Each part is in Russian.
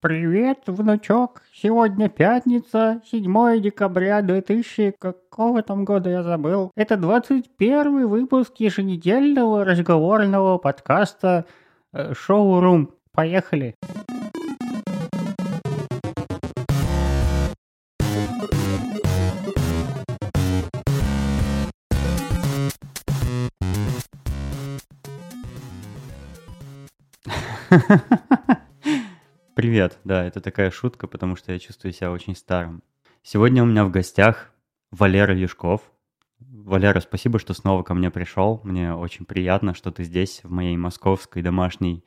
Привет, внучок. Сегодня пятница, 7 декабря 2000... Какого там года я забыл? Это 21 выпуск еженедельного разговорного подкаста э, «Шоу-рум». Поехали. Привет, да, это такая шутка, потому что я чувствую себя очень старым. Сегодня у меня в гостях Валера Юшков. Валера, спасибо, что снова ко мне пришел. Мне очень приятно, что ты здесь, в моей московской домашней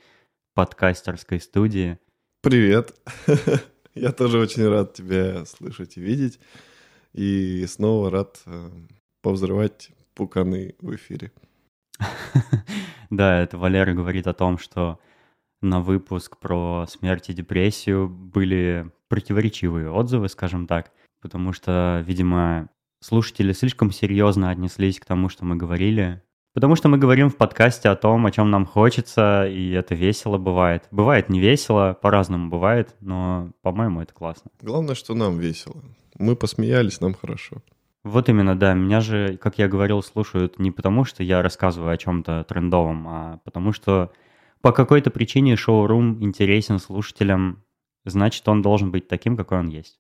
подкастерской студии. Привет. Я тоже очень рад тебя слышать и видеть. И снова рад э, повзрывать пуканы в эфире. Да, это Валера говорит о том, что на выпуск про смерть и депрессию были противоречивые отзывы, скажем так, потому что, видимо, слушатели слишком серьезно отнеслись к тому, что мы говорили. Потому что мы говорим в подкасте о том, о чем нам хочется, и это весело бывает. Бывает не весело, по-разному бывает, но, по-моему, это классно. Главное, что нам весело. Мы посмеялись, нам хорошо. Вот именно, да. Меня же, как я говорил, слушают не потому, что я рассказываю о чем-то трендовом, а потому что по какой-то причине шоурум интересен слушателям, значит, он должен быть таким, какой он есть.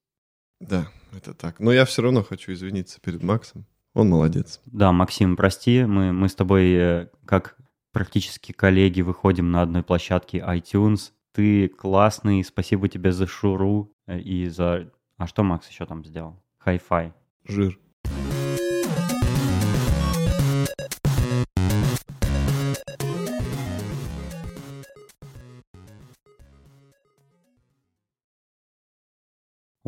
Да, это так. Но я все равно хочу извиниться перед Максом. Он молодец. Да, Максим, прости, мы, мы с тобой э, как практически коллеги выходим на одной площадке iTunes. Ты классный, спасибо тебе за шуру э, и за... А что Макс еще там сделал? Хай-фай. Жир.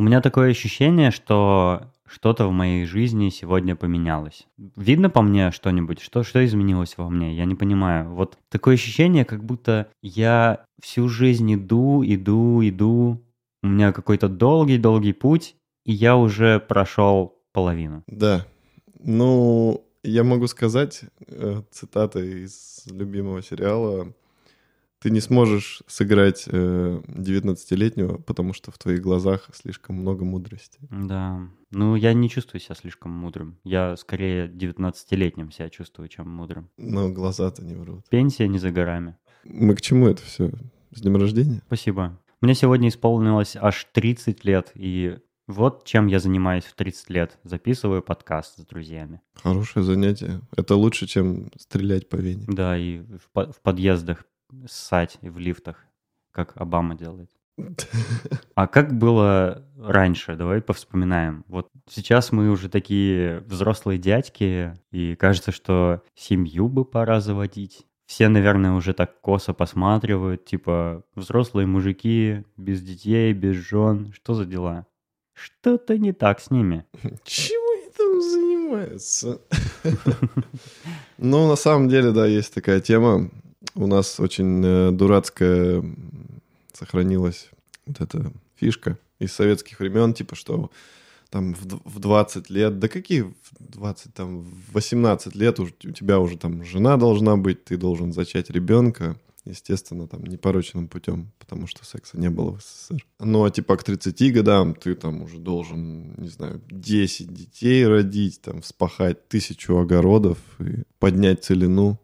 Меня такое ощущение, что что-то в моей жизни сегодня поменялось. Видно по мне что-нибудь? Что, что изменилось во мне? Я не понимаю. Вот такое ощущение, как будто я всю жизнь иду, иду, иду. У меня какой-то долгий-долгий путь, и я уже прошел половину. Да. Ну, я могу сказать, э, цитата из любимого сериала ты не сможешь сыграть э, 19-летнего, потому что в твоих глазах слишком много мудрости. Да. Ну, я не чувствую себя слишком мудрым. Я скорее 19-летним себя чувствую, чем мудрым. Но глаза-то не врут. Пенсия не за горами. Мы к чему это все? С днем рождения? Спасибо. Мне сегодня исполнилось аж 30 лет, и вот чем я занимаюсь в 30 лет. Записываю подкаст с друзьями. Хорошее занятие. Это лучше, чем стрелять по вене. Да, и в, по- в подъездах ссать в лифтах, как Обама делает. А как было раньше? Давай повспоминаем. Вот сейчас мы уже такие взрослые дядьки, и кажется, что семью бы пора заводить. Все, наверное, уже так косо посматривают, типа взрослые мужики без детей, без жен. Что за дела? Что-то не так с ними. Чего они там занимаются? Ну, на самом деле, да, есть такая тема. У нас очень э, дурацкая сохранилась вот эта фишка из советских времен, типа, что там в д- в 20 лет, да какие в 20, там, в 18 лет у тебя уже там жена должна быть, ты должен зачать ребенка, естественно, там, непорочным путем, потому что секса не было в СССР. Ну, а типа к 30 годам ты там уже должен, не знаю, 10 детей родить, там, вспахать тысячу огородов и поднять целину.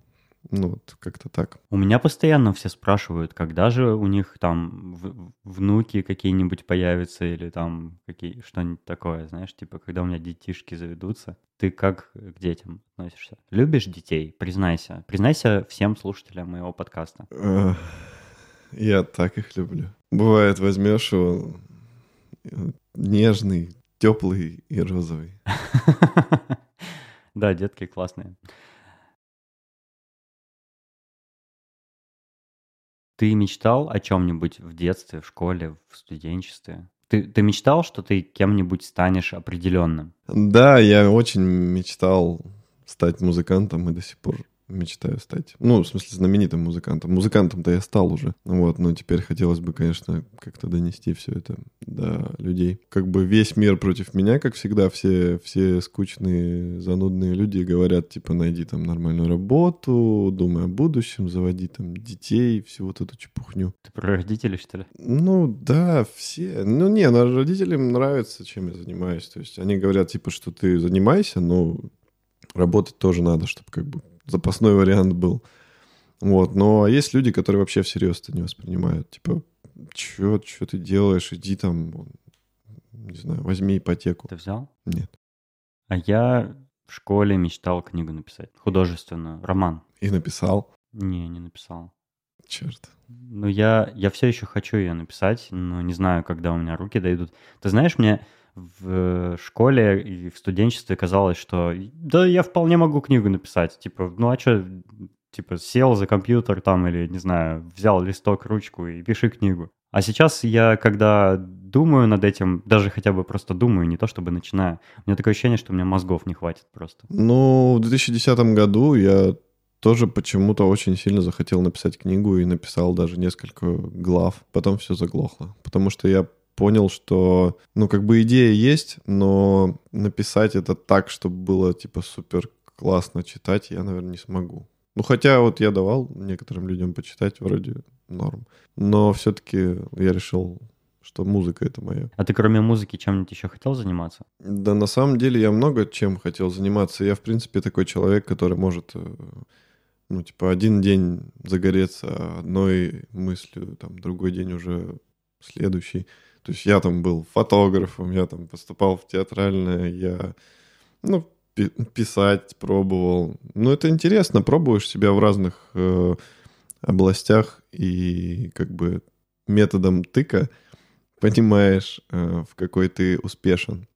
Ну, вот как-то так. У меня постоянно все спрашивают, когда же у них там внуки какие-нибудь появятся или там какие что-нибудь такое, знаешь, типа когда у меня детишки заведутся. Ты как к детям относишься? Любишь детей? Признайся. Признайся всем слушателям моего подкаста. Я так их люблю. Бывает, возьмешь его нежный, теплый и розовый. Да, детки классные. Ты мечтал о чем-нибудь в детстве, в школе, в студенчестве? Ты, ты мечтал, что ты кем-нибудь станешь определенным? Да, я очень мечтал стать музыкантом и до сих пор мечтаю стать. Ну, в смысле, знаменитым музыкантом. Музыкантом-то я стал уже. Вот, но теперь хотелось бы, конечно, как-то донести все это до людей. Как бы весь мир против меня, как всегда, все, все скучные, занудные люди говорят, типа, найди там нормальную работу, думай о будущем, заводи там детей, всю вот эту чепухню. Ты про родителей, что ли? Ну, да, все. Ну, не, ну, родителям нравится, чем я занимаюсь. То есть они говорят, типа, что ты занимайся, но работать тоже надо, чтобы как бы запасной вариант был. Вот, но есть люди, которые вообще всерьез это не воспринимают. Типа, что что ты делаешь, иди там, не знаю, возьми ипотеку. Ты взял? Нет. А я в школе мечтал книгу написать. Художественную. Роман. И написал. Не, не написал. Черт. Ну, я, я все еще хочу ее написать, но не знаю, когда у меня руки дойдут. Ты знаешь, мне в школе и в студенчестве казалось, что да, я вполне могу книгу написать. Типа, ну а что, типа, сел за компьютер там или, не знаю, взял листок, ручку и пиши книгу. А сейчас я, когда думаю над этим, даже хотя бы просто думаю, не то чтобы начинаю, у меня такое ощущение, что у меня мозгов не хватит просто. Ну, в 2010 году я тоже почему-то очень сильно захотел написать книгу и написал даже несколько глав. Потом все заглохло. Потому что я понял, что, ну, как бы идея есть, но написать это так, чтобы было, типа, супер классно читать, я, наверное, не смогу. Ну, хотя вот я давал некоторым людям почитать, вроде норм. Но все-таки я решил, что музыка это мое. А ты кроме музыки чем-нибудь еще хотел заниматься? Да, на самом деле я много чем хотел заниматься. Я, в принципе, такой человек, который может, э, ну, типа, один день загореться одной мыслью, там, другой день уже следующий. То есть я там был фотографом, я там поступал в театральное, я, ну, писать пробовал. Ну, это интересно, пробуешь себя в разных э, областях и как бы методом тыка понимаешь, э, в какой ты успешен.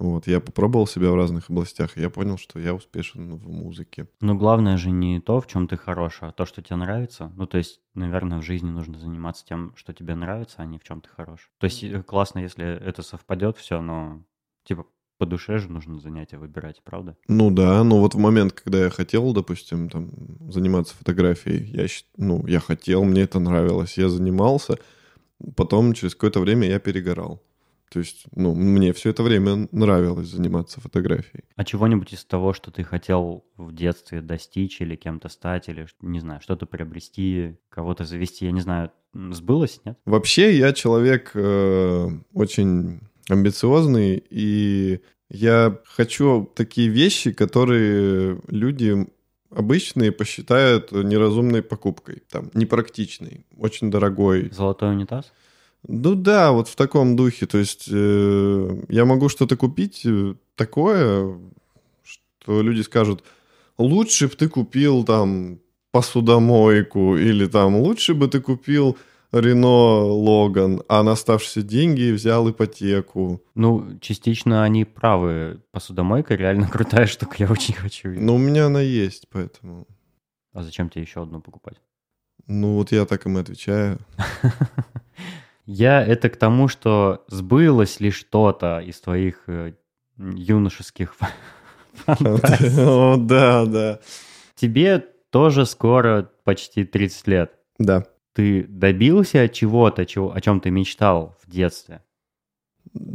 Вот, я попробовал себя в разных областях, и я понял, что я успешен в музыке. Но главное же не то, в чем ты хорош, а то, что тебе нравится. Ну, то есть, наверное, в жизни нужно заниматься тем, что тебе нравится, а не в чем ты хорош. То есть, э, классно, если это совпадет все, но, типа, по душе же нужно занятия выбирать, правда? Ну да, но вот в момент, когда я хотел, допустим, там, заниматься фотографией, я, ну, я хотел, мне это нравилось, я занимался, потом через какое-то время я перегорал. То есть, ну, мне все это время нравилось заниматься фотографией. А чего-нибудь из того, что ты хотел в детстве достичь или кем-то стать, или, не знаю, что-то приобрести, кого-то завести, я не знаю, сбылось, нет? Вообще, я человек э, очень амбициозный, и я хочу такие вещи, которые люди обычные посчитают неразумной покупкой, там, непрактичной, очень дорогой. Золотой унитаз? Ну да, вот в таком духе. То есть э, я могу что-то купить э, такое, что люди скажут, лучше бы ты купил там посудомойку, или там лучше бы ты купил Рено Логан, а на оставшиеся деньги взял ипотеку. Ну, частично они правы. Посудомойка реально крутая штука, я очень хочу ее. Ну, у меня она есть, поэтому... А зачем тебе еще одну покупать? Ну, вот я так им и отвечаю. Я это к тому, что сбылось ли что-то из твоих э, юношеских фантазий. О, да, да. Тебе тоже скоро почти 30 лет. Да ты добился чего-то, чего, о чем ты мечтал в детстве?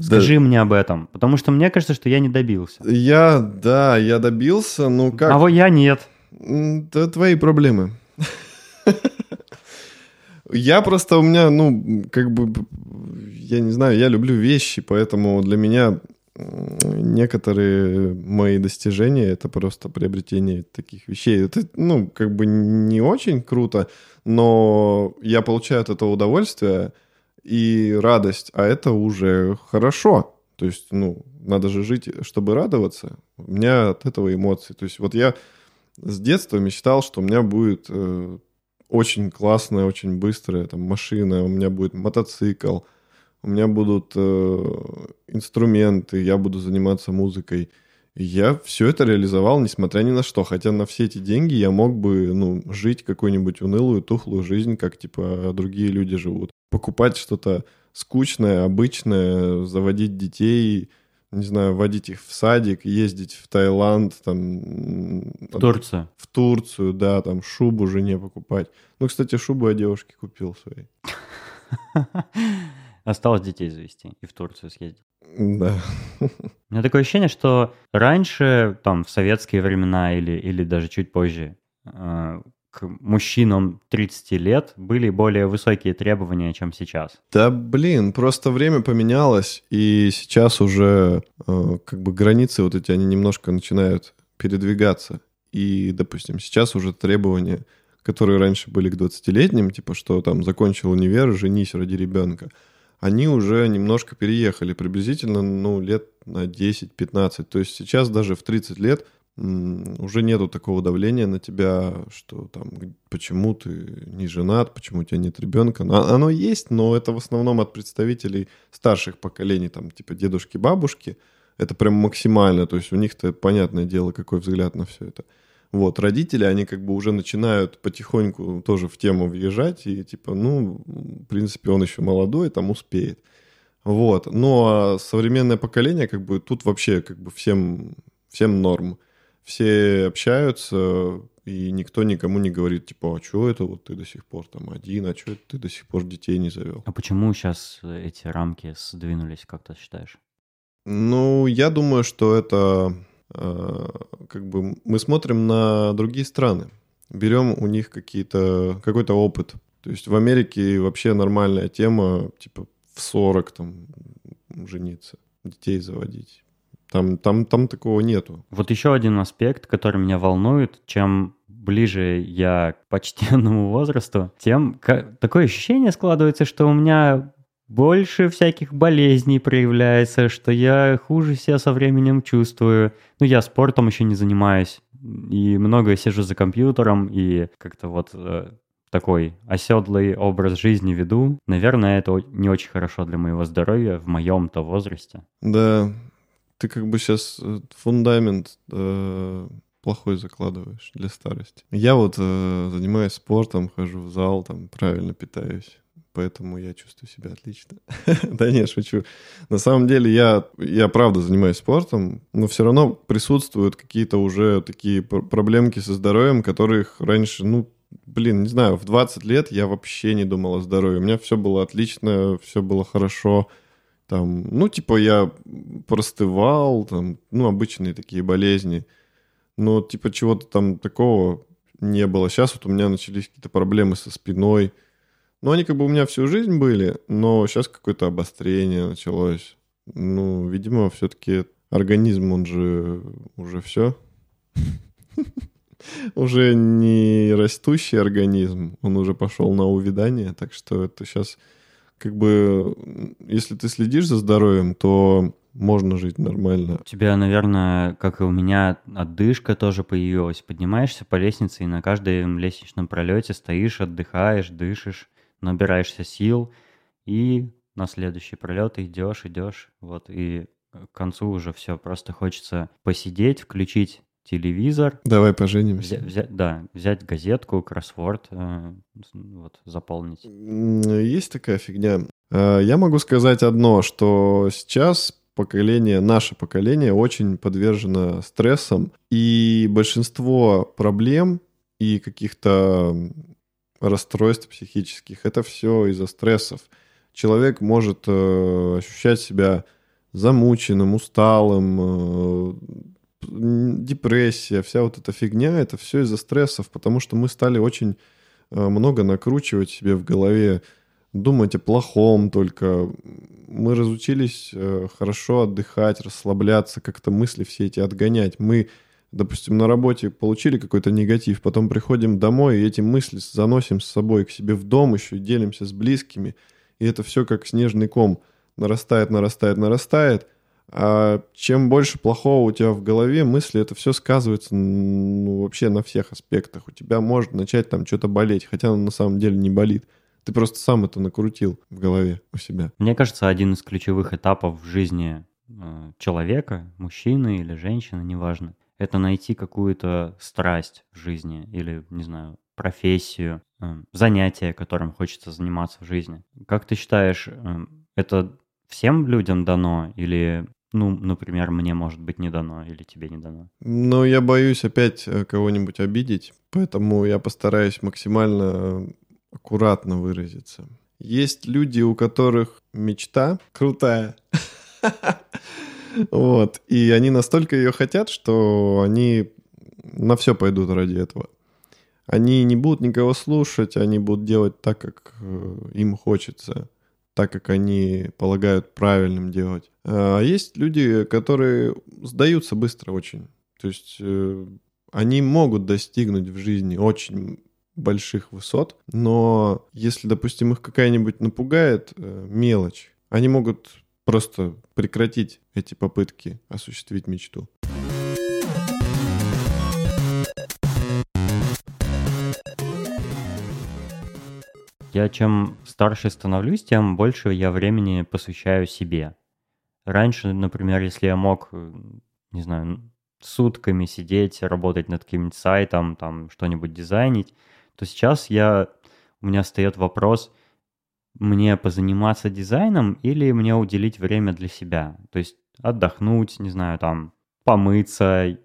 Скажи да. мне об этом, потому что мне кажется, что я не добился. Я, да, я добился, ну как... А вот я нет. Это твои проблемы. Я просто у меня, ну, как бы, я не знаю, я люблю вещи, поэтому для меня некоторые мои достижения это просто приобретение таких вещей. Это, ну, как бы не очень круто, но я получаю от этого удовольствие и радость, а это уже хорошо. То есть, ну, надо же жить, чтобы радоваться. У меня от этого эмоции. То есть, вот я с детства мечтал, что у меня будет э, очень классная, очень быстрая там машина, у меня будет мотоцикл, у меня будут э, инструменты, я буду заниматься музыкой. Я все это реализовал, несмотря ни на что. Хотя на все эти деньги я мог бы ну, жить какую-нибудь унылую, тухлую жизнь, как типа другие люди живут. Покупать что-то скучное, обычное, заводить детей, не знаю, водить их в садик, ездить в Таиланд, там... В Турцию. В Турцию, да, там шубу жене покупать. Ну, кстати, шубу я девушке купил своей. Осталось детей завести и в Турцию съездить. Да. У меня такое ощущение, что раньше, там, в советские времена или, или даже чуть позже, э, к мужчинам 30 лет были более высокие требования, чем сейчас. Да, блин, просто время поменялось, и сейчас уже э, как бы границы вот эти, они немножко начинают передвигаться. И, допустим, сейчас уже требования, которые раньше были к 20-летним, типа, что там закончил универ, женись, ради ребенка, они уже немножко переехали, приблизительно, ну, лет на 10-15. То есть сейчас даже в 30 лет уже нету такого давления на тебя, что там, почему ты не женат, почему у тебя нет ребенка. Оно есть, но это в основном от представителей старших поколений, там, типа дедушки, бабушки. Это прям максимально, то есть у них-то понятное дело, какой взгляд на все это. Вот, родители, они как бы уже начинают потихоньку тоже в тему въезжать, и типа, ну, в принципе, он еще молодой, там успеет. Вот, но современное поколение, как бы, тут вообще, как бы, всем, всем норм все общаются, и никто никому не говорит, типа, а что это вот ты до сих пор там один, а что это ты до сих пор детей не завел? А почему сейчас эти рамки сдвинулись, как ты считаешь? Ну, я думаю, что это э, как бы мы смотрим на другие страны, берем у них какие-то какой-то опыт. То есть в Америке вообще нормальная тема, типа в 40 там жениться, детей заводить. Там, там, там такого нету. Вот еще один аспект, который меня волнует, чем ближе я к почтенному возрасту, тем как, такое ощущение складывается, что у меня больше всяких болезней проявляется, что я хуже себя со временем чувствую. Ну, я спортом еще не занимаюсь, и много сижу за компьютером, и как-то вот э, такой оседлый образ жизни веду. Наверное, это не очень хорошо для моего здоровья в моем-то возрасте. Да, ты как бы сейчас э, фундамент э, плохой закладываешь для старости. Я вот э, занимаюсь спортом, хожу в зал, там правильно питаюсь. Поэтому я чувствую себя отлично. да не, шучу. На самом деле я, я правда занимаюсь спортом, но все равно присутствуют какие-то уже такие проблемки со здоровьем, которых раньше, ну, блин, не знаю, в 20 лет я вообще не думал о здоровье. У меня все было отлично, все было хорошо. Там, ну, типа, я простывал, там, ну, обычные такие болезни. Но, типа, чего-то там такого не было. Сейчас вот у меня начались какие-то проблемы со спиной. Ну, они как бы у меня всю жизнь были, но сейчас какое-то обострение началось. Ну, видимо, все-таки организм, он же уже все. Уже не растущий организм, он уже пошел на увядание, так что это сейчас как бы, если ты следишь за здоровьем, то можно жить нормально. У тебя, наверное, как и у меня, отдышка тоже появилась. Поднимаешься по лестнице и на каждом лестничном пролете стоишь, отдыхаешь, дышишь, набираешься сил, и на следующий пролет идешь, идешь, вот, и к концу уже все, просто хочется посидеть, включить телевизор. Давай поженимся. Взя, взя, да, взять газетку, кроссворд, э, вот, заполнить. Есть такая фигня. Э, я могу сказать одно, что сейчас поколение, наше поколение очень подвержено стрессам, и большинство проблем и каких-то расстройств психических, это все из-за стрессов. Человек может э, ощущать себя замученным, усталым, депрессия, вся вот эта фигня, это все из-за стрессов, потому что мы стали очень э, много накручивать себе в голове, думать о плохом только. Мы разучились э, хорошо отдыхать, расслабляться, как-то мысли все эти отгонять. Мы, допустим, на работе получили какой-то негатив, потом приходим домой и эти мысли заносим с собой к себе в дом еще, делимся с близкими. И это все как снежный ком нарастает, нарастает, нарастает – а чем больше плохого у тебя в голове, мысли, это все сказывается ну, вообще на всех аспектах. У тебя может начать там что-то болеть, хотя оно на самом деле не болит. Ты просто сам это накрутил в голове у себя. Мне кажется, один из ключевых этапов в жизни э, человека, мужчины или женщины, неважно, это найти какую-то страсть в жизни или, не знаю, профессию, э, занятие, которым хочется заниматься в жизни. Как ты считаешь, э, это всем людям дано или ну, например, мне, может быть, не дано или тебе не дано. Ну, я боюсь опять э, кого-нибудь обидеть, поэтому я постараюсь максимально аккуратно выразиться. Есть люди, у которых мечта крутая. Вот. И они настолько ее хотят, что они на все пойдут ради этого. Они не будут никого слушать, они будут делать так, как э, им хочется, так, как они полагают правильным делать. А есть люди, которые сдаются быстро очень. То есть э, они могут достигнуть в жизни очень больших высот, но если, допустим, их какая-нибудь напугает э, мелочь, они могут просто прекратить эти попытки осуществить мечту. Я чем старше становлюсь, тем больше я времени посвящаю себе. Раньше, например, если я мог, э, не знаю, сутками сидеть, работать над каким-нибудь сайтом, там что-нибудь дизайнить, то сейчас я, у меня встает вопрос, мне позаниматься дизайном или мне уделить время для себя? То есть отдохнуть, не знаю, там, помыться,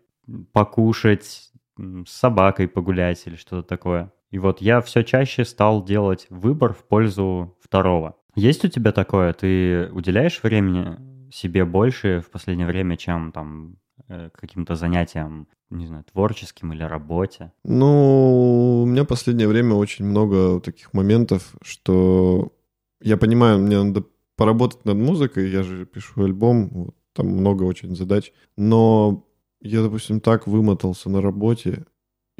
покушать, с собакой погулять или что-то такое. И вот я все чаще стал делать выбор в пользу второго. Есть у тебя такое? Ты уделяешь времени себе больше в последнее время, чем там э, каким-то занятиям, не знаю, творческим или работе? Ну, у меня последнее время очень много таких моментов, что я понимаю, мне надо поработать над музыкой, я же пишу альбом, вот, там много очень задач, но я, допустим, так вымотался на работе,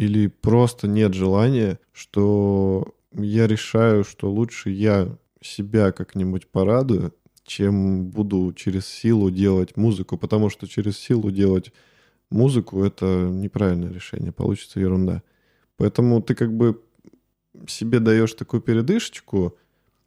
или просто нет желания, что я решаю, что лучше я себя как-нибудь порадую, чем буду через силу делать музыку, потому что через силу делать музыку — это неправильное решение, получится ерунда. Поэтому ты как бы себе даешь такую передышечку,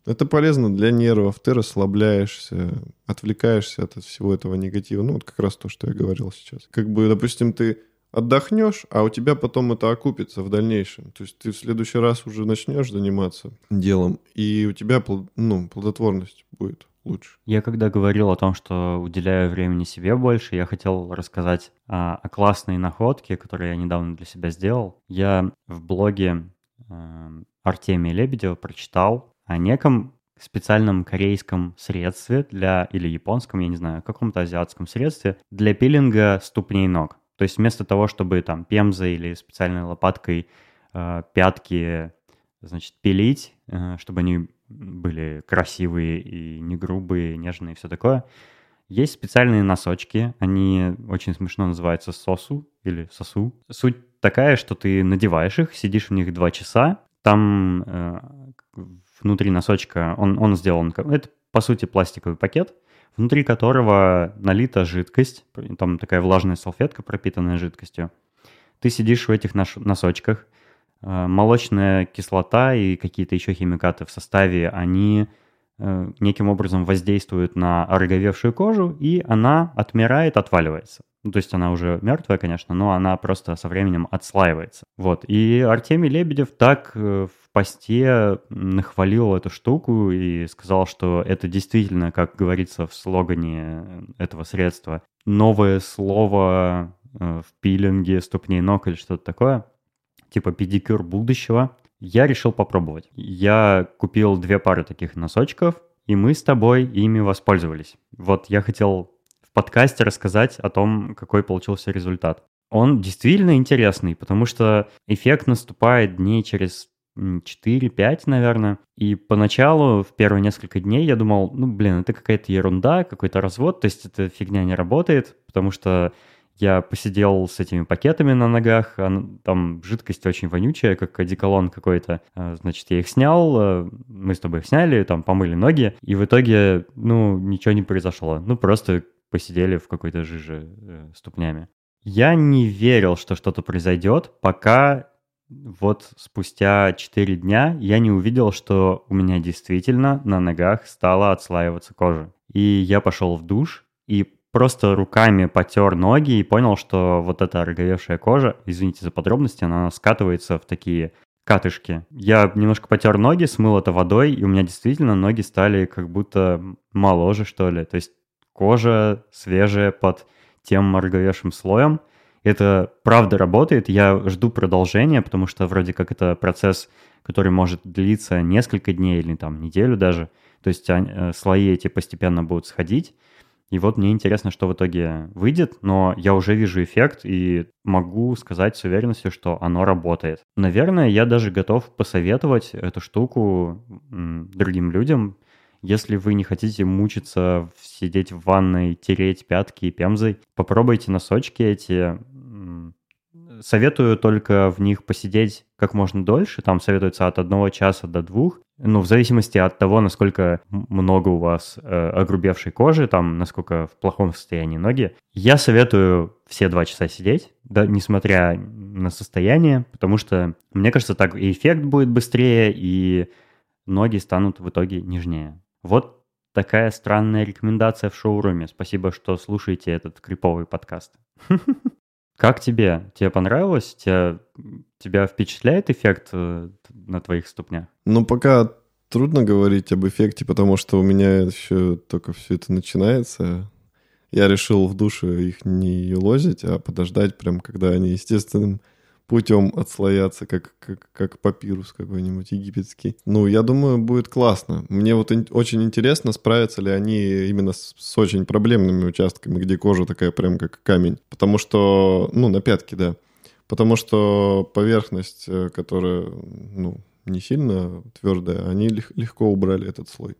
это полезно для нервов, ты расслабляешься, отвлекаешься от всего этого негатива. Ну, вот как раз то, что я говорил сейчас. Как бы, допустим, ты отдохнешь, а у тебя потом это окупится в дальнейшем. То есть ты в следующий раз уже начнешь заниматься делом, и у тебя ну, плодотворность будет лучше. Я когда говорил о том, что уделяю времени себе больше, я хотел рассказать о, о классной находке, которую я недавно для себя сделал. Я в блоге э, Артемия Лебедева прочитал о неком специальном корейском средстве для, или японском, я не знаю, каком-то азиатском средстве для пилинга ступней ног. То есть вместо того, чтобы там пемзой или специальной лопаткой э, пятки, значит, пилить, э, чтобы они были красивые и не грубые, нежные и все такое, есть специальные носочки, они очень смешно называются сосу или сосу. Суть такая, что ты надеваешь их, сидишь в них два часа, там э, внутри носочка, он, он сделан, это по сути пластиковый пакет, внутри которого налита жидкость, там такая влажная салфетка, пропитанная жидкостью. Ты сидишь в этих носочках, э, молочная кислота и какие-то еще химикаты в составе, они неким образом воздействуют на ороговевшую кожу, и она отмирает, отваливается. Ну, то есть она уже мертвая, конечно, но она просто со временем отслаивается. Вот. И Артемий Лебедев так э, в посте нахвалил эту штуку и сказал, что это действительно, как говорится в слогане этого средства, новое слово э, в пилинге ступней ног или что-то такое, типа педикюр будущего. Я решил попробовать. Я купил две пары таких носочков, и мы с тобой ими воспользовались. Вот я хотел подкасте рассказать о том, какой получился результат. Он действительно интересный, потому что эффект наступает дней через 4-5, наверное. И поначалу, в первые несколько дней, я думал, ну, блин, это какая-то ерунда, какой-то развод, то есть эта фигня не работает, потому что я посидел с этими пакетами на ногах, а там жидкость очень вонючая, как одеколон какой-то. А, значит, я их снял, а, мы с тобой их сняли, там помыли ноги, и в итоге, ну, ничего не произошло. Ну, просто посидели в какой-то жиже э, ступнями. Я не верил, что что-то произойдет, пока вот спустя 4 дня я не увидел, что у меня действительно на ногах стала отслаиваться кожа. И я пошел в душ и просто руками потер ноги и понял, что вот эта роговевшая кожа, извините за подробности, она скатывается в такие катышки. Я немножко потер ноги, смыл это водой, и у меня действительно ноги стали как будто моложе, что ли. То есть кожа свежая под тем морговевшим слоем. Это правда работает, я жду продолжения, потому что вроде как это процесс, который может длиться несколько дней или там неделю даже. То есть э, слои эти постепенно будут сходить. И вот мне интересно, что в итоге выйдет, но я уже вижу эффект и могу сказать с уверенностью, что оно работает. Наверное, я даже готов посоветовать эту штуку другим людям, если вы не хотите мучиться, сидеть в ванной, тереть пятки и пемзой, попробуйте носочки эти. Советую только в них посидеть как можно дольше. Там советуется от одного часа до двух. Ну, в зависимости от того, насколько много у вас э, огрубевшей кожи, там, насколько в плохом состоянии ноги. Я советую все два часа сидеть, да, несмотря на состояние, потому что, мне кажется, так и эффект будет быстрее, и ноги станут в итоге нежнее. Вот такая странная рекомендация в шоуруме. Спасибо, что слушаете этот криповый подкаст. Как тебе? Тебе понравилось? Тебя, тебя впечатляет эффект э, на твоих ступнях? Ну, пока трудно говорить об эффекте, потому что у меня еще только все это начинается. Я решил в душе их не лозить, а подождать прям, когда они естественным путем отслояться, как, как, как папирус какой-нибудь египетский. Ну, я думаю, будет классно. Мне вот очень интересно, справятся ли они именно с, с очень проблемными участками, где кожа такая прям как камень. Потому что, ну, на пятке, да. Потому что поверхность, э, которая, ну, не сильно твердая, они легко убрали этот слой.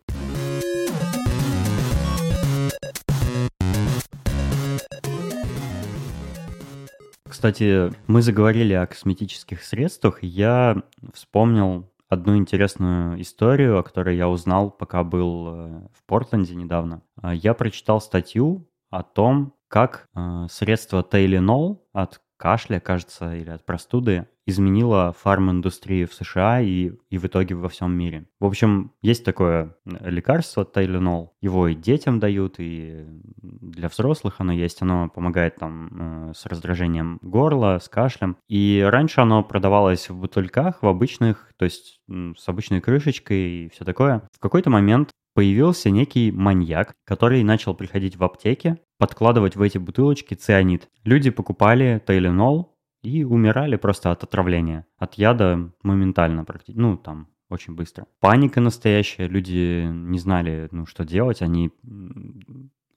Кстати, мы заговорили о косметических средствах, я вспомнил одну интересную историю, о которой я узнал, пока был э, в Портленде недавно. А, я прочитал статью о том, как э, средство Tylenol от кашля, кажется, или от простуды, изменила фарм-индустрию в США и, и в итоге во всем мире. В общем, есть такое лекарство Tylenol. Его и детям дают, и для взрослых оно есть. Оно помогает там э, с раздражением горла, с кашлем. И раньше оно продавалось в бутыльках, в обычных, то есть с обычной крышечкой и все такое. В какой-то момент появился некий маньяк, который начал приходить в аптеки, подкладывать в эти бутылочки цианид. Люди покупали Тайленол и умирали просто от отравления. От яда моментально практически, ну там очень быстро. Паника настоящая, люди не знали, ну что делать, они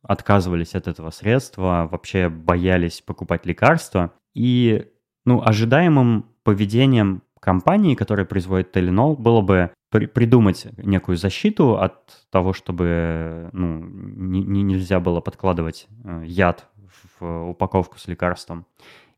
отказывались от этого средства, вообще боялись покупать лекарства. И, ну, ожидаемым поведением компании, которая производит Теленол, было бы при придумать некую защиту от того, чтобы ну, не, не, нельзя было подкладывать э, яд в упаковку с лекарством.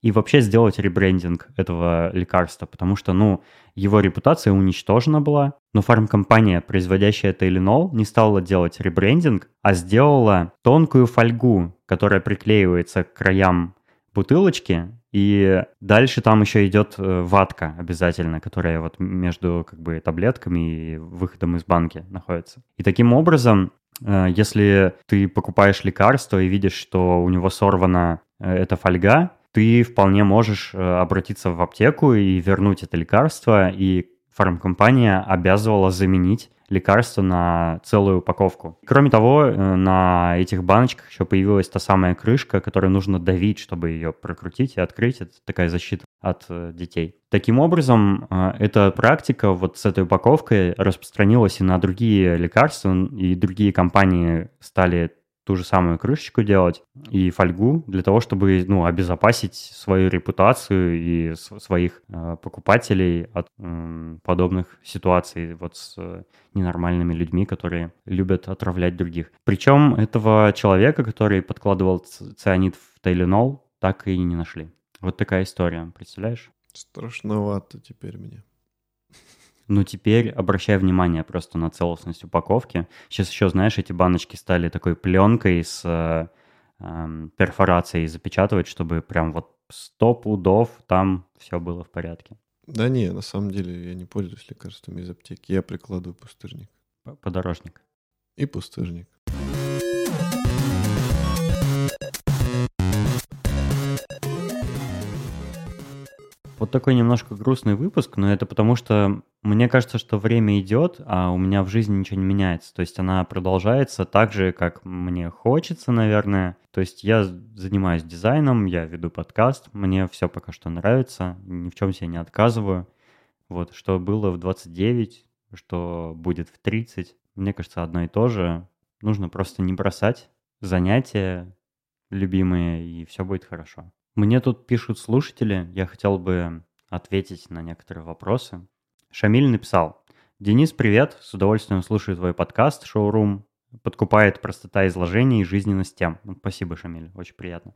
И вообще сделать ребрендинг этого лекарства, потому что, ну, его репутация уничтожена была, но фармкомпания, производящая Теленол, не стала делать ребрендинг, а сделала тонкую фольгу, которая приклеивается к краям бутылочки, и дальше там еще идет э, ватка обязательно, которая вот между как бы таблетками и выходом из банки находится. И таким образом, э, если ты покупаешь лекарство и видишь, что у него сорвана э, эта фольга, ты вполне можешь обратиться в аптеку и вернуть это лекарство, и фармкомпания обязывала заменить лекарство на целую упаковку. Кроме того, э, на этих баночках еще появилась та самая крышка, которую нужно давить, чтобы ее прокрутить и открыть. Это такая защита от э, детей. Таким образом, э, эта практика вот с этой упаковкой распространилась и на другие лекарства, и другие компании стали ту же самую крышечку делать и фольгу для того, чтобы ну, обезопасить свою репутацию и своих э, покупателей от э, подобных ситуаций вот с э, ненормальными людьми, которые любят отравлять других. Причем этого человека, который подкладывал цианид в Тайленол, так и не нашли. Вот такая история, представляешь? Страшновато теперь мне. Ну, теперь обращай внимание просто на целостность упаковки. Сейчас еще, знаешь, эти баночки стали такой пленкой с э, э, перфорацией запечатывать, чтобы прям вот сто пудов там все было в порядке. Да не, на самом деле я не пользуюсь лекарствами из аптеки. Я прикладываю пустырник. Подорожник. И пустырник. Вот такой немножко грустный выпуск, но это потому что мне кажется, что время идет, а у меня в жизни ничего не меняется. То есть она продолжается так же, как мне хочется, наверное. То есть я занимаюсь дизайном, я веду подкаст, мне все пока что нравится, ни в чем себе не отказываю. Вот, что было в 29, что будет в 30, мне кажется, одно и то же. Нужно просто не бросать занятия любимые, и все будет хорошо. Мне тут пишут слушатели, я хотел бы ответить на некоторые вопросы. Шамиль написал. Денис, привет, с удовольствием слушаю твой подкаст «Шоурум». Подкупает простота изложения и жизненность тем. Ну, спасибо, Шамиль, очень приятно.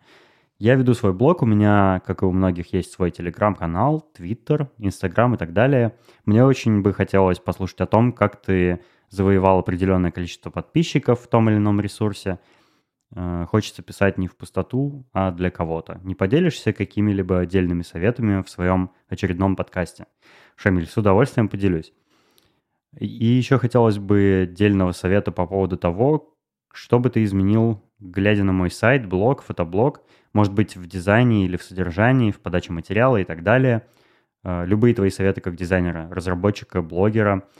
Я веду свой блог, у меня, как и у многих, есть свой телеграм-канал, твиттер, инстаграм и так далее. Мне очень бы хотелось послушать о том, как ты завоевал определенное количество подписчиков в том или ином ресурсе. Э, хочется писать не в пустоту, а для кого-то. Не поделишься какими-либо отдельными советами в своем очередном подкасте? Шамиль, с удовольствием поделюсь. И еще хотелось бы отдельного совета по поводу того, что бы ты изменил, глядя на мой сайт, блог, фотоблог, может быть, в дизайне или в содержании, в подаче материала и так далее. Э, любые твои советы как дизайнера, разработчика, блогера –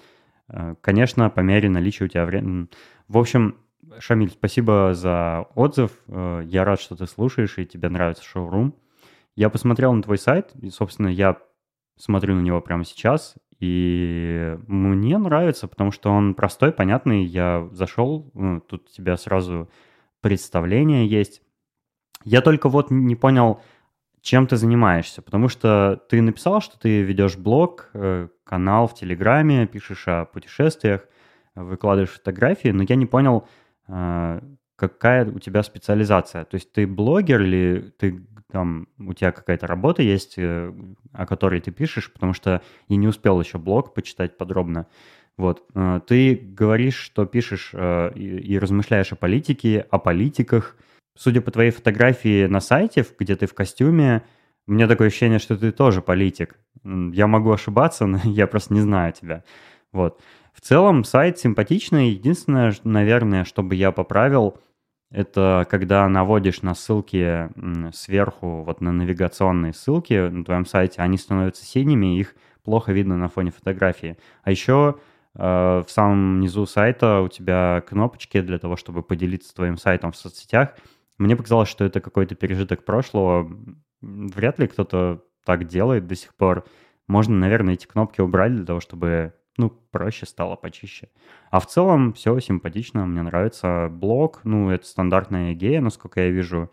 Э, конечно, по мере наличия у тебя времени. В общем, Шамиль, спасибо за отзыв. Э, я рад, что ты слушаешь и тебе нравится шоурум. Я посмотрел на твой сайт, и, собственно, я смотрю на него прямо сейчас, и мне нравится, потому что он простой, понятный. Я зашел, ну, тут у тебя сразу представление есть. Я только вот не понял, чем ты занимаешься, потому что ты написал, что ты ведешь блог, э, канал в Телеграме, пишешь о путешествиях, выкладываешь фотографии, но я не понял, какая у тебя специализация. То есть ты блогер или ты там у тебя какая-то работа есть, э, о которой ты пишешь, потому что я не успел еще блог почитать подробно. Вот. Ты говоришь, что пишешь и размышляешь о политике, о политиках – судя по твоей фотографии на сайте, где ты в костюме, у меня такое ощущение, что ты тоже политик. Я могу ошибаться, но я просто не знаю тебя. Вот. В целом сайт симпатичный. Единственное, наверное, чтобы я поправил, это когда наводишь на ссылки сверху, вот на навигационные ссылки на твоем сайте, они становятся синими, их плохо видно на фоне фотографии. А еще э, в самом низу сайта у тебя кнопочки для того, чтобы поделиться твоим сайтом в соцсетях – мне показалось, что это какой-то пережиток прошлого. Вряд ли кто-то так делает до сих пор. Можно, наверное, эти кнопки убрать для того, чтобы ну, проще стало, почище. А в целом все симпатично, мне нравится блог, ну, это стандартная гея, насколько я вижу.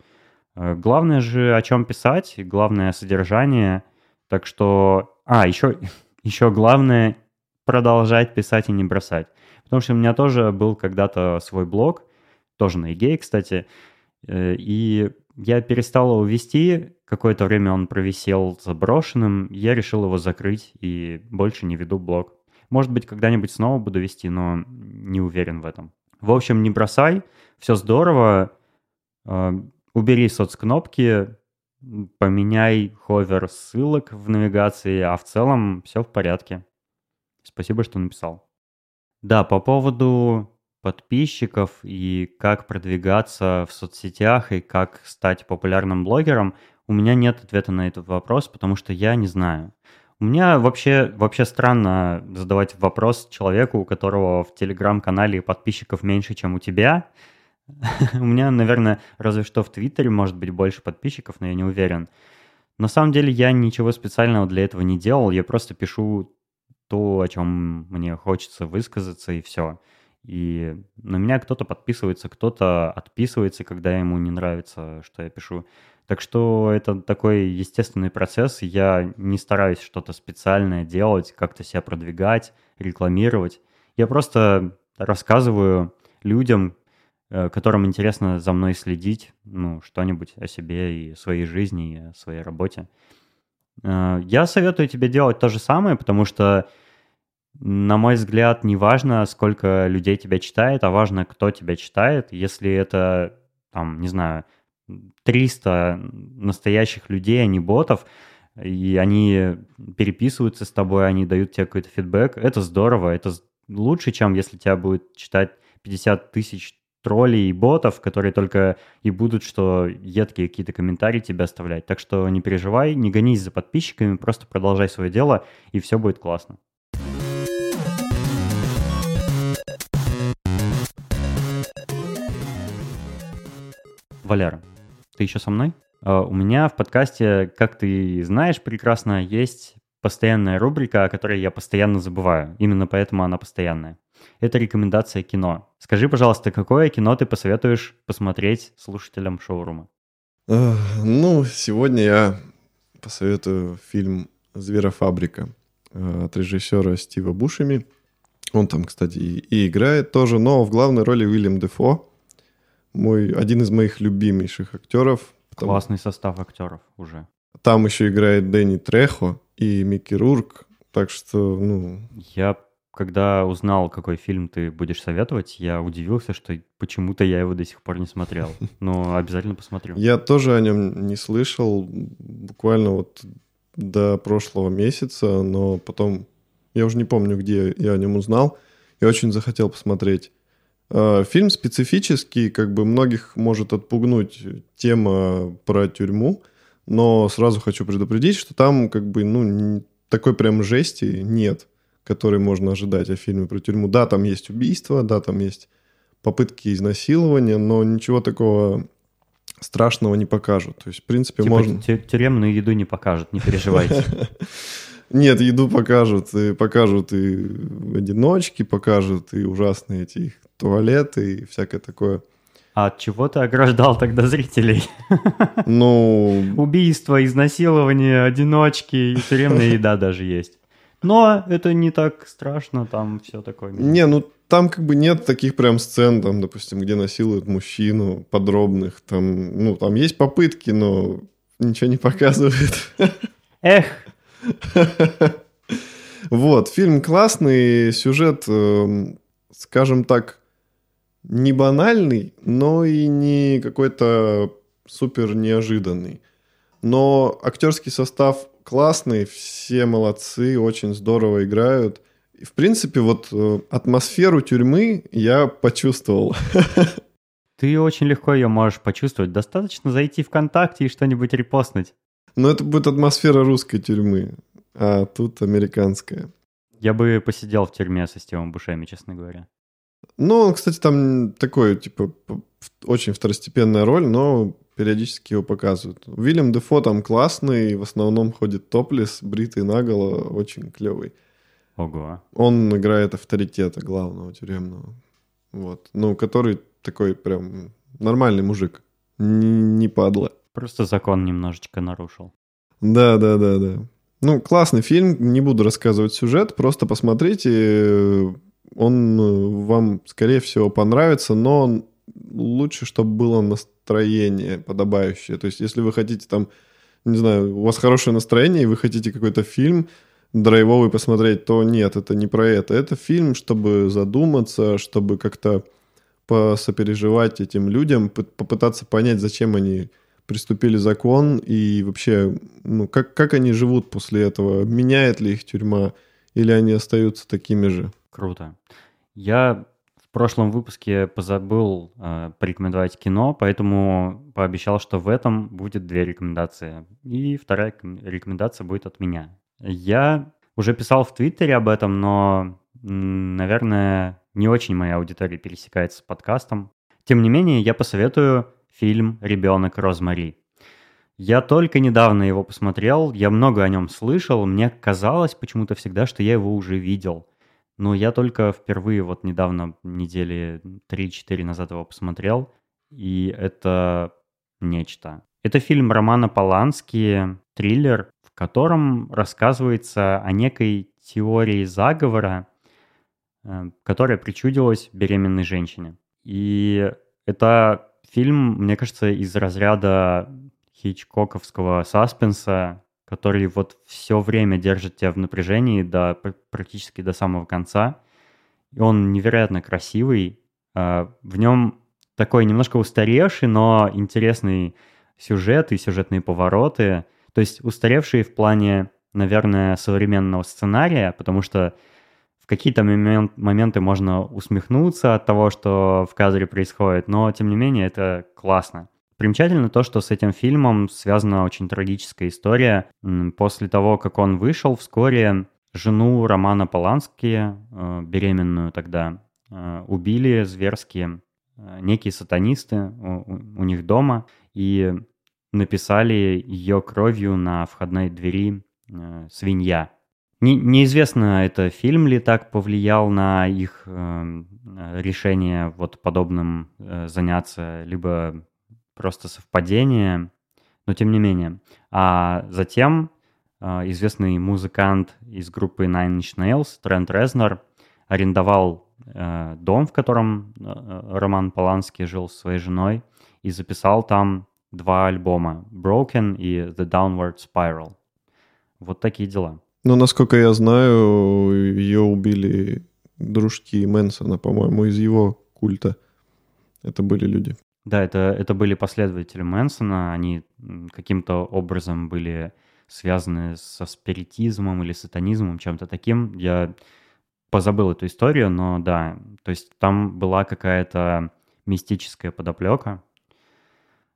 Э, главное же, о чем писать, главное содержание. Так что... А, еще, еще главное продолжать писать и не бросать. Потому что у меня тоже был когда-то свой блог, тоже на Игее, кстати, Э, и я перестал его вести, какое-то время он провисел заброшенным, я решил его закрыть и больше не веду блог. Может быть, когда-нибудь снова буду вести, но не уверен в этом. В общем, не бросай, все здорово, э, убери соцкнопки, поменяй ховер ссылок в навигации, а в целом все в порядке. Спасибо, что написал. Да, по поводу подписчиков и как продвигаться в соцсетях и как стать популярным блогером, у меня нет ответа на этот вопрос, потому что я не знаю. У меня вообще, вообще странно задавать вопрос человеку, у которого в телеграм-канале подписчиков меньше, чем у тебя. У меня, наверное, разве что в Твиттере может быть больше подписчиков, но я не уверен. На самом деле я ничего специального для этого не делал, я просто пишу то, о чем мне хочется высказаться, и все. И на меня кто-то подписывается, кто-то отписывается, когда ему не нравится, что я пишу. Так что это такой естественный процесс. Я не стараюсь что-то специальное делать, как-то себя продвигать, рекламировать. Я просто рассказываю людям, э, которым интересно за мной следить, ну, что-нибудь о себе и своей жизни, и о своей работе. Э, я советую тебе делать то же самое, потому что на мой взгляд, не важно, сколько людей тебя читает, а важно, кто тебя читает. Если это, там, не знаю, 300 настоящих людей, а не ботов, и они переписываются с тобой, они дают тебе какой-то фидбэк, это здорово, это лучше, чем если тебя будет читать 50 тысяч троллей и ботов, которые только и будут, что едкие какие-то комментарии тебе оставлять. Так что не переживай, не гонись за подписчиками, просто продолжай свое дело, и все будет классно. Валера, ты еще со мной? А, у меня в подкасте, как ты знаешь прекрасно, есть постоянная рубрика, о которой я постоянно забываю. Именно поэтому она постоянная. Это рекомендация кино. Скажи, пожалуйста, какое кино ты посоветуешь посмотреть слушателям шоурума? Ну, сегодня я посоветую фильм «Зверофабрика» э, от режиссера Стива Бушеми. Он там, кстати, и играет тоже, но в главной роли Уильям Дефо, мой, один из моих любимейших актеров. Классный состав актеров уже. Там еще играет Дэнни Трехо и Микки Рурк, так что, ну... Я когда узнал, какой фильм ты будешь советовать, я удивился, что почему-то я его до сих пор не смотрел. Но обязательно посмотрю. Я тоже о нем не слышал буквально вот до прошлого месяца, но потом я уже не помню, где я о нем узнал, и очень захотел посмотреть. А, фильм специфический, как бы многих может отпугнуть тема про тюрьму, но сразу хочу предупредить, что там как бы ну такой прям жести нет который можно ожидать о фильме про тюрьму. Да, там есть убийства, да, там есть попытки изнасилования, но ничего такого страшного не покажут. То есть, в принципе, типа можно... Тюремную еду не покажут, не переживайте. Нет, еду покажут, и покажут и одиночки, покажут и ужасные эти их туалеты и всякое такое. А от чего ты ограждал тогда зрителей? Ну... Убийство, изнасилование, одиночки и тюремная еда даже есть. Но это не так страшно, там все такое. Не, ну там как бы нет таких прям сцен, там, допустим, где насилуют мужчину, подробных. Там, ну, там есть попытки, но ничего не показывает. Эх! Вот, фильм классный, сюжет, эм, скажем так, не банальный, но и не какой-то супер неожиданный. Но актерский состав классный, все молодцы, очень здорово играют. И, в принципе, вот э, атмосферу тюрьмы я почувствовал. Ты очень легко ее можешь почувствовать. Достаточно зайти ВКонтакте и что-нибудь репостнуть. Но это будет атмосфера русской тюрьмы, а тут американская. Я бы посидел в тюрьме со Стивом Бушеми, честно говоря. Ну, кстати, там такой, типа, очень второстепенная роль, но периодически его показывают. Уильям Дефо там классный, в основном ходит топлес, бритый наголо, очень клевый. Ого. Он играет авторитета главного тюремного. Вот. Ну, который такой прям нормальный мужик. Не падла. Просто закон немножечко нарушил. Да, да, да, да. Ну, классный фильм, не буду рассказывать сюжет, просто посмотрите. Он вам, скорее всего, понравится, но лучше, чтобы было настроение подобающее. То есть, если вы хотите там, не знаю, у вас хорошее настроение, и вы хотите какой-то фильм драйвовый посмотреть, то нет, это не про это. Это фильм, чтобы задуматься, чтобы как-то посопереживать этим людям, попытаться понять, зачем они приступили закон и вообще, ну, как, как они живут после этого, меняет ли их тюрьма или они остаются такими же. Круто. Я в прошлом выпуске позабыл э, порекомендовать кино, поэтому пообещал, что в этом будет две рекомендации. И вторая рекомендация будет от меня. Я уже писал в Твиттере об этом, но, наверное, не очень моя аудитория пересекается с подкастом. Тем не менее, я посоветую фильм «Ребенок Розмари». Я только недавно его посмотрел, я много о нем слышал, мне казалось почему-то всегда, что я его уже видел. Но я только впервые вот недавно, недели 3-4 назад его посмотрел, и это нечто. Это фильм Романа Полански, триллер, в котором рассказывается о некой теории заговора, э, которая причудилась беременной женщине. И это фильм, мне кажется, из разряда хичкоковского саспенса, который вот все время держит тебя в напряжении до, практически до самого конца. И он невероятно красивый. А, в нем такой немножко устаревший, но интересный сюжет и сюжетные повороты. То есть устаревший в плане, наверное, современного сценария, потому что какие-то момент, моменты можно усмехнуться от того, что в кадре происходит, но тем не менее это классно. Примечательно то, что с этим фильмом связана очень трагическая история. После того, как он вышел, вскоре жену Романа Полански, э, беременную тогда, э, убили зверски э, некие сатанисты у, них дома и написали ее кровью на входной двери свинья. Не, неизвестно, это фильм ли так повлиял на их э, решение вот подобным э, заняться, либо просто совпадение, но тем не менее. А затем э, известный музыкант из группы Nine Inch Nails, Трент Резнер, арендовал э, дом, в котором э, Роман Поланский жил со своей женой, и записал там два альбома «Broken» и «The Downward Spiral». Вот такие дела. Но, насколько я знаю, ее убили дружки Мэнсона, по-моему, из его культа. Это были люди. Да, это, это были последователи Мэнсона. Они каким-то образом были связаны со спиритизмом или сатанизмом, чем-то таким. Я позабыл эту историю, но да, то есть там была какая-то мистическая подоплека.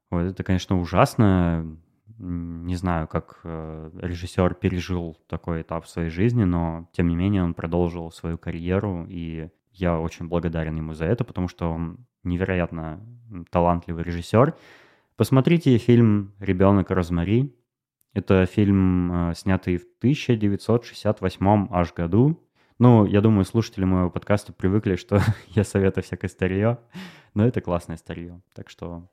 Вот это, конечно, ужасно. Не знаю, как э, режиссер пережил такой этап в своей жизни, но тем не менее он продолжил свою карьеру, и я очень благодарен ему за это, потому что он невероятно талантливый режиссер. Посмотрите фильм «Ребенок Розмари». Это фильм, э, снятый в 1968 аж году. Ну, я думаю, слушатели моего подкаста привыкли, что я советую всякое старье, но это классное старье. Так что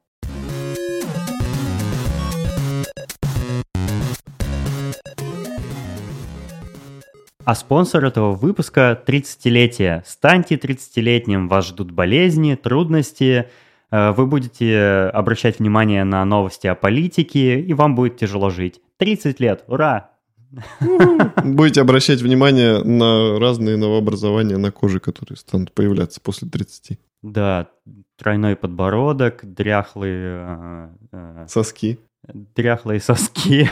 А спонсор этого выпуска – 30-летие. Станьте 30-летним, вас ждут болезни, трудности, э, вы будете обращать внимание на новости о политике, и вам будет тяжело жить. 30 лет, ура! Будете обращать внимание на разные новообразования на коже, которые станут появляться после 30. Да, тройной подбородок, дряхлые... Э, э, соски. Дряхлые соски.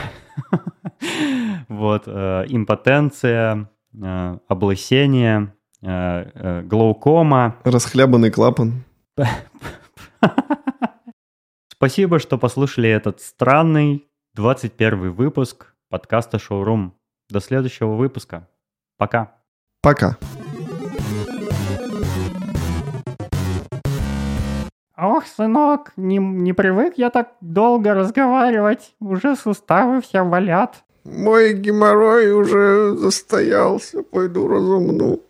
Вот, э, импотенция, э, облысение, э, глаукома. Расхлябанный клапан. Спасибо, что послушали этот странный 21 выпуск подкаста «Шоурум». До следующего выпуска. Пока. Пока. Ох, сынок, не, не привык я так долго разговаривать. Уже суставы все болят. Мой геморрой уже застоялся, пойду разомну.